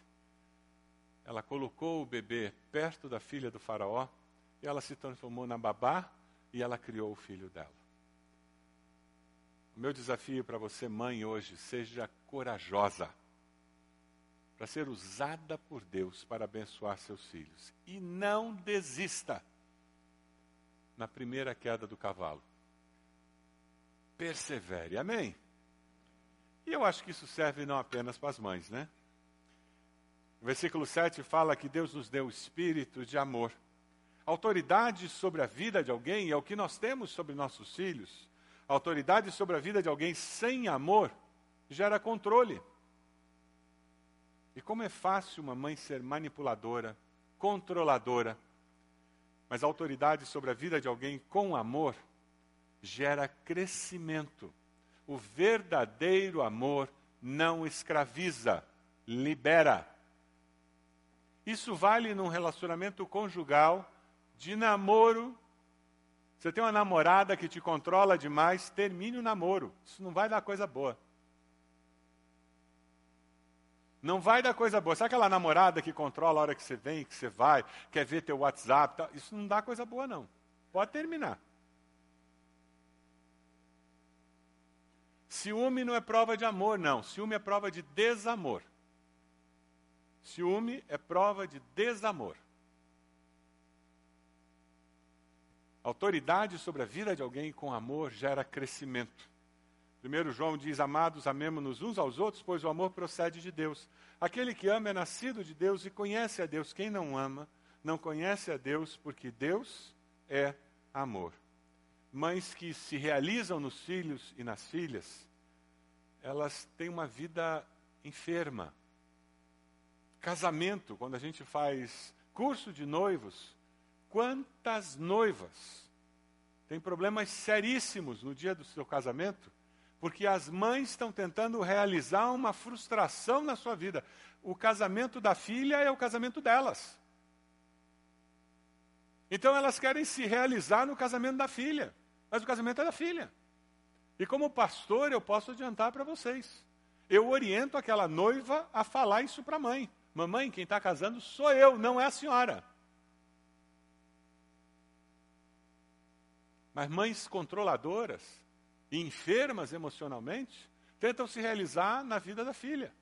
Ela colocou o bebê perto da filha do faraó e ela se transformou na babá e ela criou o filho dela. O meu desafio para você, mãe, hoje, seja corajosa para ser usada por Deus para abençoar seus filhos. E não desista na primeira queda do cavalo. Persevere, amém? E eu acho que isso serve não apenas para as mães, né? O versículo 7 fala que Deus nos deu o espírito de amor. Autoridade sobre a vida de alguém é o que nós temos sobre nossos filhos. Autoridade sobre a vida de alguém sem amor gera controle. E como é fácil uma mãe ser manipuladora, controladora, mas autoridade sobre a vida de alguém com amor gera crescimento o verdadeiro amor não escraviza, libera. Isso vale num relacionamento conjugal, de namoro. Você tem uma namorada que te controla demais, termine o namoro. Isso não vai dar coisa boa. Não vai dar coisa boa. Sabe aquela namorada que controla a hora que você vem, que você vai, quer ver teu WhatsApp? Isso não dá coisa boa, não. Pode terminar. Ciúme não é prova de amor, não. Ciúme é prova de desamor. Ciúme é prova de desamor. Autoridade sobre a vida de alguém com amor gera crescimento. Primeiro João diz: Amados, amemos-nos uns aos outros, pois o amor procede de Deus. Aquele que ama é nascido de Deus e conhece a Deus. Quem não ama, não conhece a Deus, porque Deus é amor mães que se realizam nos filhos e nas filhas, elas têm uma vida enferma. Casamento, quando a gente faz curso de noivos, quantas noivas têm problemas seríssimos no dia do seu casamento, porque as mães estão tentando realizar uma frustração na sua vida. O casamento da filha é o casamento delas. Então elas querem se realizar no casamento da filha mas o casamento é da filha. E como pastor, eu posso adiantar para vocês. eu oriento aquela noiva a falar isso para a mãe. Mamãe, quem está casando sou eu, não é a senhora. Mas mães controladoras e enfermas emocionalmente tentam se realizar na vida da filha.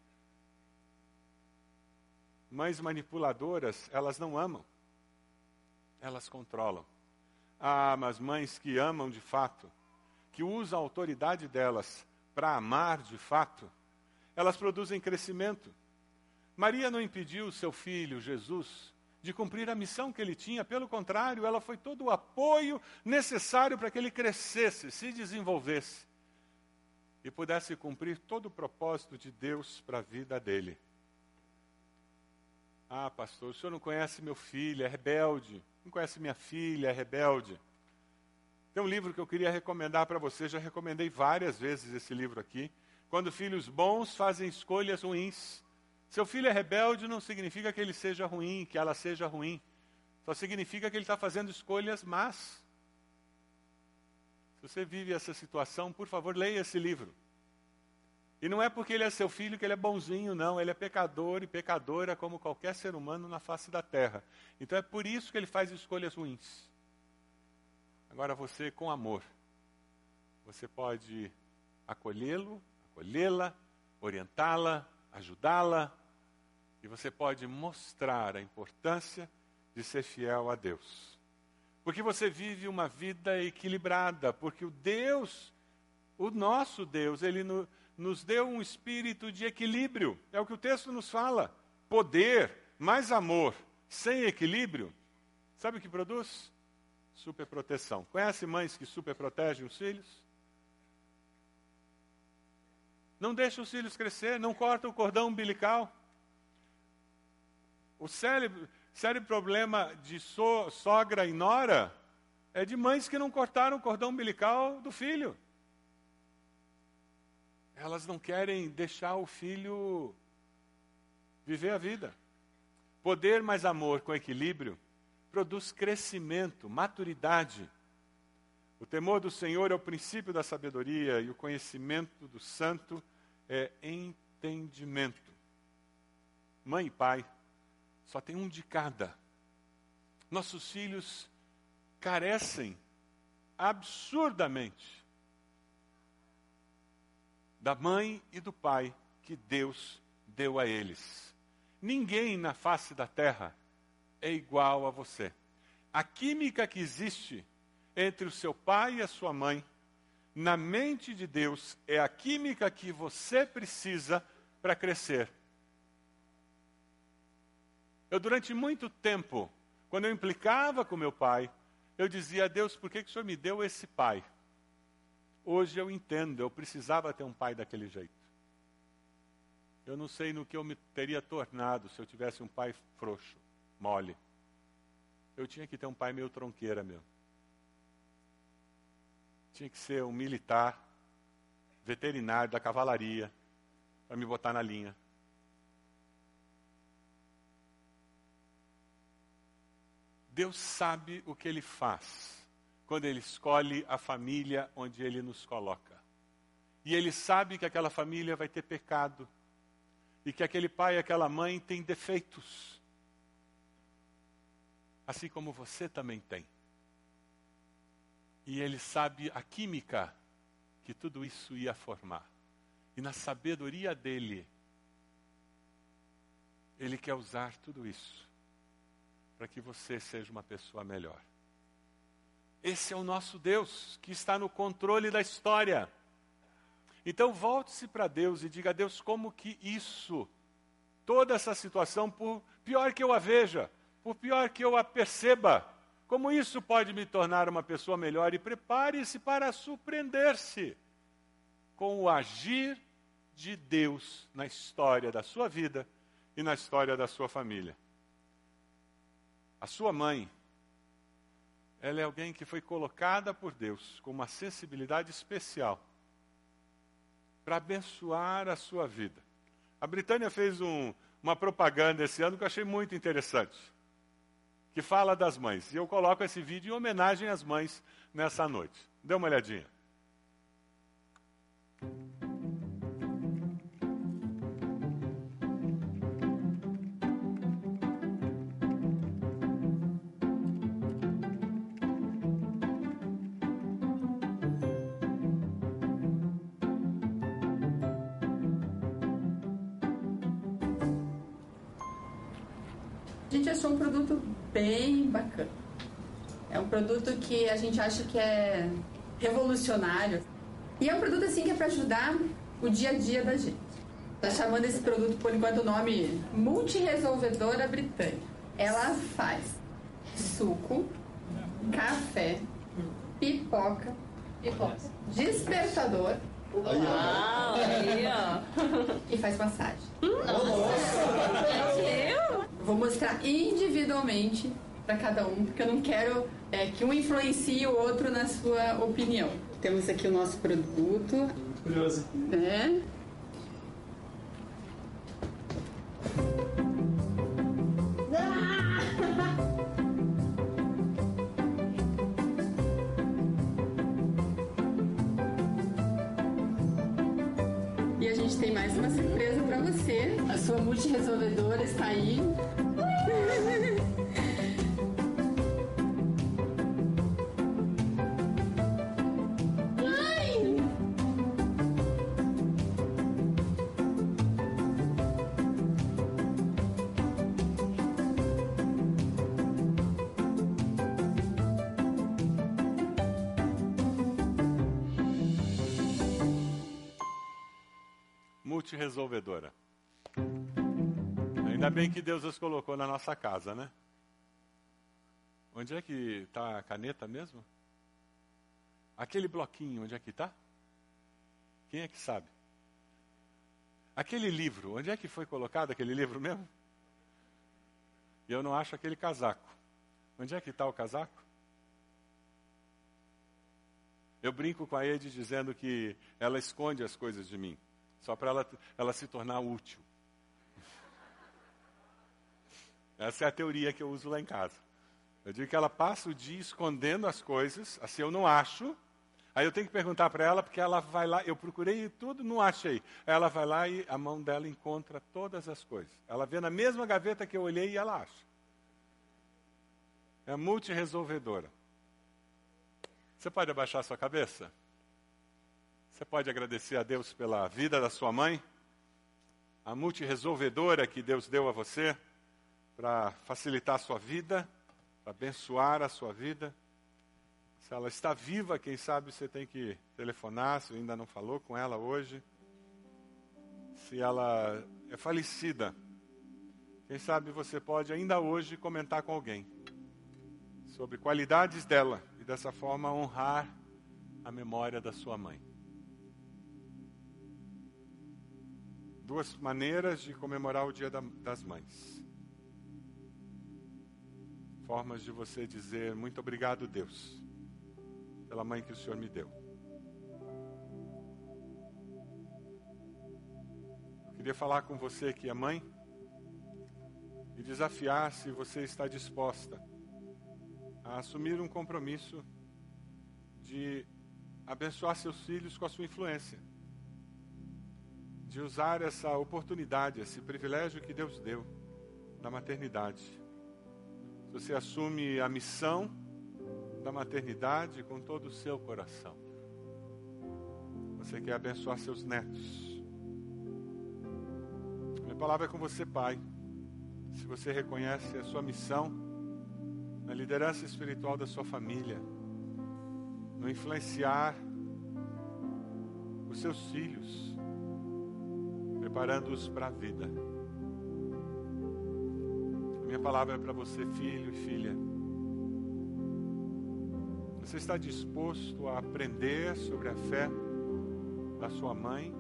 Mães manipuladoras, elas não amam, elas controlam. Ah, mas mães que amam de fato, que usam a autoridade delas para amar de fato, elas produzem crescimento. Maria não impediu seu filho, Jesus, de cumprir a missão que ele tinha, pelo contrário, ela foi todo o apoio necessário para que ele crescesse, se desenvolvesse e pudesse cumprir todo o propósito de Deus para a vida dele. Ah, pastor, o senhor não conhece meu filho, é rebelde. Não conhece minha filha, é rebelde. Tem um livro que eu queria recomendar para você, já recomendei várias vezes esse livro aqui. Quando filhos bons fazem escolhas ruins. Seu filho é rebelde não significa que ele seja ruim, que ela seja ruim. Só significa que ele está fazendo escolhas más. Se você vive essa situação, por favor, leia esse livro. E não é porque ele é seu filho que ele é bonzinho, não. Ele é pecador e pecadora como qualquer ser humano na face da terra. Então é por isso que ele faz escolhas ruins. Agora você, com amor, você pode acolhê-lo, acolhê-la, orientá-la, ajudá-la, e você pode mostrar a importância de ser fiel a Deus. Porque você vive uma vida equilibrada, porque o Deus, o nosso Deus, ele no, nos deu um espírito de equilíbrio. É o que o texto nos fala. Poder mais amor sem equilíbrio, sabe o que produz? Superproteção. Conhece mães que superprotegem os filhos? Não deixa os filhos crescer, não corta o cordão umbilical. O sério, sério problema de so, sogra e nora é de mães que não cortaram o cordão umbilical do filho. Elas não querem deixar o filho viver a vida. Poder mais amor com equilíbrio produz crescimento, maturidade. O temor do Senhor é o princípio da sabedoria e o conhecimento do santo é entendimento. Mãe e pai, só tem um de cada. Nossos filhos carecem absurdamente da mãe e do pai que Deus deu a eles. Ninguém na face da terra é igual a você. A química que existe entre o seu pai e a sua mãe, na mente de Deus, é a química que você precisa para crescer. Eu, durante muito tempo, quando eu implicava com meu pai, eu dizia a Deus, por que, que o Senhor me deu esse pai? Hoje eu entendo, eu precisava ter um pai daquele jeito. Eu não sei no que eu me teria tornado se eu tivesse um pai frouxo, mole. Eu tinha que ter um pai meio tronqueira mesmo. Tinha que ser um militar, veterinário da cavalaria, para me botar na linha. Deus sabe o que ele faz quando ele escolhe a família onde ele nos coloca. E ele sabe que aquela família vai ter pecado, e que aquele pai e aquela mãe têm defeitos, assim como você também tem. E ele sabe a química que tudo isso ia formar. E na sabedoria dele, ele quer usar tudo isso para que você seja uma pessoa melhor. Esse é o nosso Deus que está no controle da história. Então volte-se para Deus e diga a Deus como que isso, toda essa situação, por pior que eu a veja, por pior que eu a perceba, como isso pode me tornar uma pessoa melhor e prepare-se para surpreender-se com o agir de Deus na história da sua vida e na história da sua família. A sua mãe, ela é alguém que foi colocada por Deus com uma sensibilidade especial para abençoar a sua vida. A Britânia fez um, uma propaganda esse ano que eu achei muito interessante, que fala das mães. E eu coloco esse vídeo em homenagem às mães nessa noite. Dê uma olhadinha.
Produto que a gente acha que é revolucionário. E é um produto assim que é para ajudar o dia a dia da gente. Tá chamando esse produto por enquanto o nome Multiresolvedora Britânica. Ela faz suco, café, pipoca, pipoca. despertador
Ah, aí, ó.
e faz massagem.
Nossa!
Vou mostrar individualmente para cada um, porque eu não quero é, que um influencie o outro na sua opinião. Temos aqui o nosso produto.
Curioso.
Né? E a gente tem mais uma surpresa para você. A sua multiresolvedora está aí.
Bem que Deus os colocou na nossa casa, né? Onde é que está a caneta mesmo? Aquele bloquinho, onde é que está? Quem é que sabe? Aquele livro, onde é que foi colocado aquele livro mesmo? E eu não acho aquele casaco. Onde é que está o casaco? Eu brinco com a Ed dizendo que ela esconde as coisas de mim, só para ela, ela se tornar útil. Essa é a teoria que eu uso lá em casa. Eu digo que ela passa o dia escondendo as coisas, assim eu não acho. Aí eu tenho que perguntar para ela, porque ela vai lá, eu procurei tudo, não achei. Ela vai lá e a mão dela encontra todas as coisas. Ela vê na mesma gaveta que eu olhei e ela acha. É multiresolvedora. Você pode abaixar sua cabeça? Você pode agradecer a Deus pela vida da sua mãe? A multiresolvedora que Deus deu a você para facilitar a sua vida, para abençoar a sua vida. Se ela está viva, quem sabe você tem que telefonar, se ainda não falou com ela hoje. Se ela é falecida, quem sabe você pode ainda hoje comentar com alguém sobre qualidades dela e dessa forma honrar a memória da sua mãe. Duas maneiras de comemorar o Dia da- das Mães. Formas de você dizer muito obrigado, Deus, pela mãe que o Senhor me deu. Eu queria falar com você que é mãe e desafiar se você está disposta a assumir um compromisso de abençoar seus filhos com a sua influência, de usar essa oportunidade, esse privilégio que Deus deu da maternidade. Você assume a missão da maternidade com todo o seu coração, você quer abençoar seus netos. Minha palavra é com você, pai. Se você reconhece a sua missão na liderança espiritual da sua família, no influenciar os seus filhos, preparando-os para a vida. Minha palavra é para você, filho e filha. Você está disposto a aprender sobre a fé da sua mãe,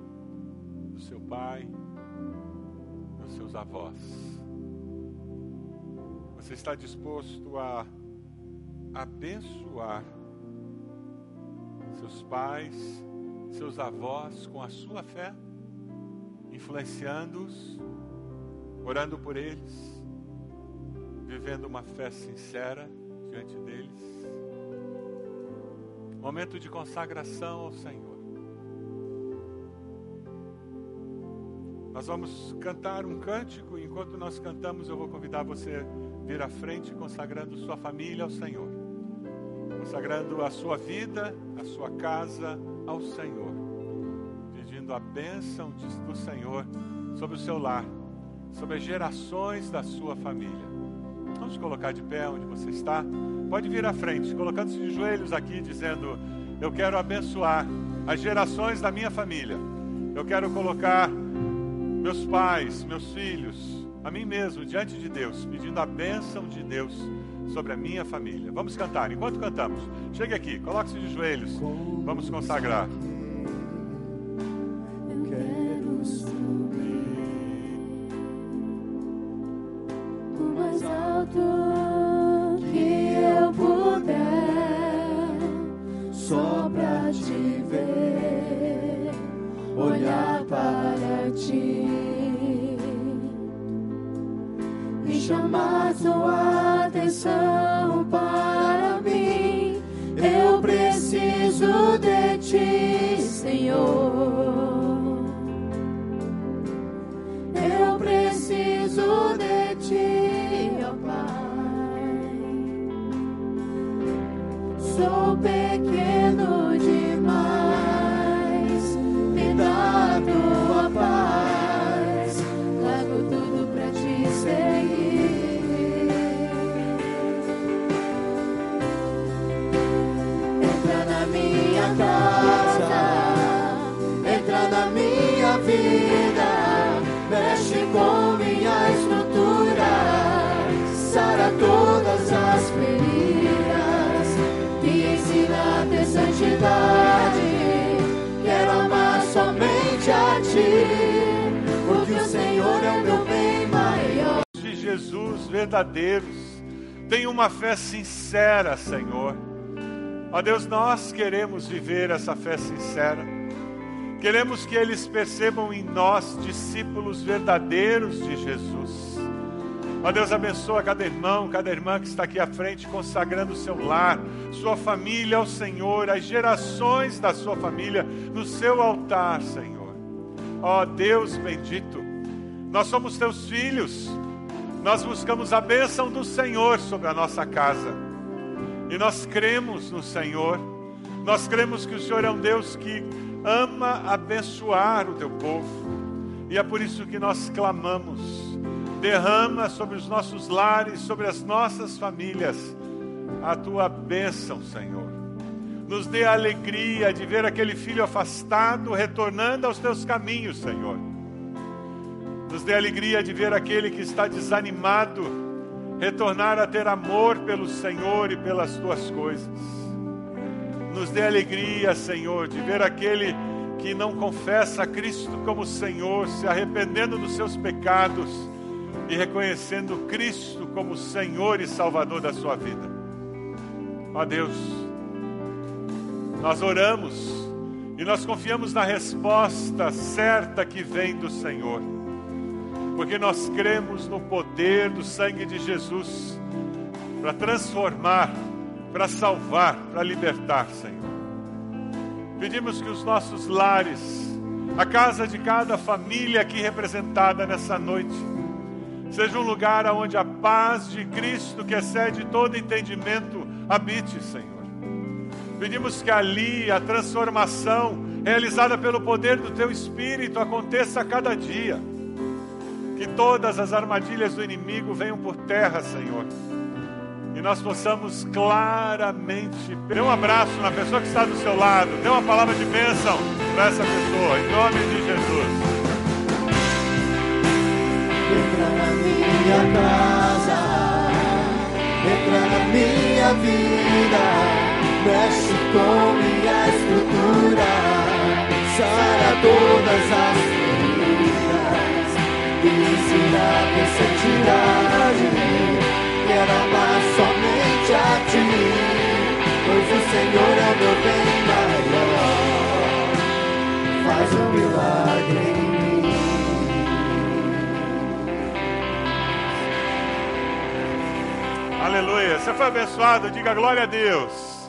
do seu pai, dos seus avós? Você está disposto a abençoar seus pais, seus avós com a sua fé, influenciando-os, orando por eles, vivendo uma fé sincera diante deles? Momento de consagração ao Senhor. Nós vamos cantar um cântico enquanto nós cantamos eu vou convidar você a vir à frente consagrando sua família ao Senhor. Consagrando a sua vida, a sua casa ao Senhor. Pedindo a bênção do Senhor sobre o seu lar, sobre as gerações da sua família. Vamos colocar de pé onde você está. Pode vir à frente, colocando-se de joelhos aqui, dizendo: Eu quero abençoar as gerações da minha família. Eu quero colocar meus pais, meus filhos, a mim mesmo diante de Deus, pedindo a bênção de Deus sobre a minha família. Vamos cantar. Enquanto cantamos, chegue aqui, coloque-se de joelhos. Vamos consagrar.
Ti, Senhor.
Verdadeiros. Tenha uma fé sincera, Senhor. Ó Deus, nós queremos viver essa fé sincera. Queremos que eles percebam em nós discípulos verdadeiros de Jesus. Ó Deus, abençoa cada irmão, cada irmã que está aqui à frente, consagrando o seu lar, sua família ao Senhor, as gerações da sua família no seu altar, Senhor. Ó Deus bendito, nós somos teus filhos, nós buscamos a bênção do Senhor sobre a nossa casa. E nós cremos no Senhor, nós cremos que o Senhor é um Deus que ama abençoar o teu povo. E é por isso que nós clamamos. Derrama sobre os nossos lares, sobre as nossas famílias, a tua bênção, Senhor. Nos dê a alegria de ver aquele filho afastado retornando aos teus caminhos, Senhor. Nos dê alegria de ver aquele que está desanimado retornar a ter amor pelo Senhor e pelas tuas coisas. Nos dê alegria, Senhor, de ver aquele que não confessa a Cristo como Senhor, se arrependendo dos seus pecados e reconhecendo Cristo como Senhor e Salvador da sua vida. Ó Deus, nós oramos e nós confiamos na resposta certa que vem do Senhor, porque nós cremos no poder do sangue de Jesus para transformar, para salvar, para libertar, Senhor. Pedimos que os nossos lares, a casa de cada família aqui representada nessa noite, seja um lugar onde a paz de Cristo, que excede todo entendimento, habite, Senhor. Pedimos que ali a transformação realizada pelo poder do Teu Espírito aconteça a cada dia. Que todas as armadilhas do inimigo venham por terra, Senhor. E nós possamos claramente. Dê um abraço na pessoa que está do seu lado. Dê uma palavra de bênção para essa pessoa, em nome de Jesus.
Entra na minha casa, entra na minha vida, mexe com minha estrutura, sara todas as feridas, me ensina a ter santidade. Quero amar somente a ti, pois o Senhor é o meu bem maior. Faz um milagre em mim.
Aleluia. Você foi abençoado, diga glória a Deus.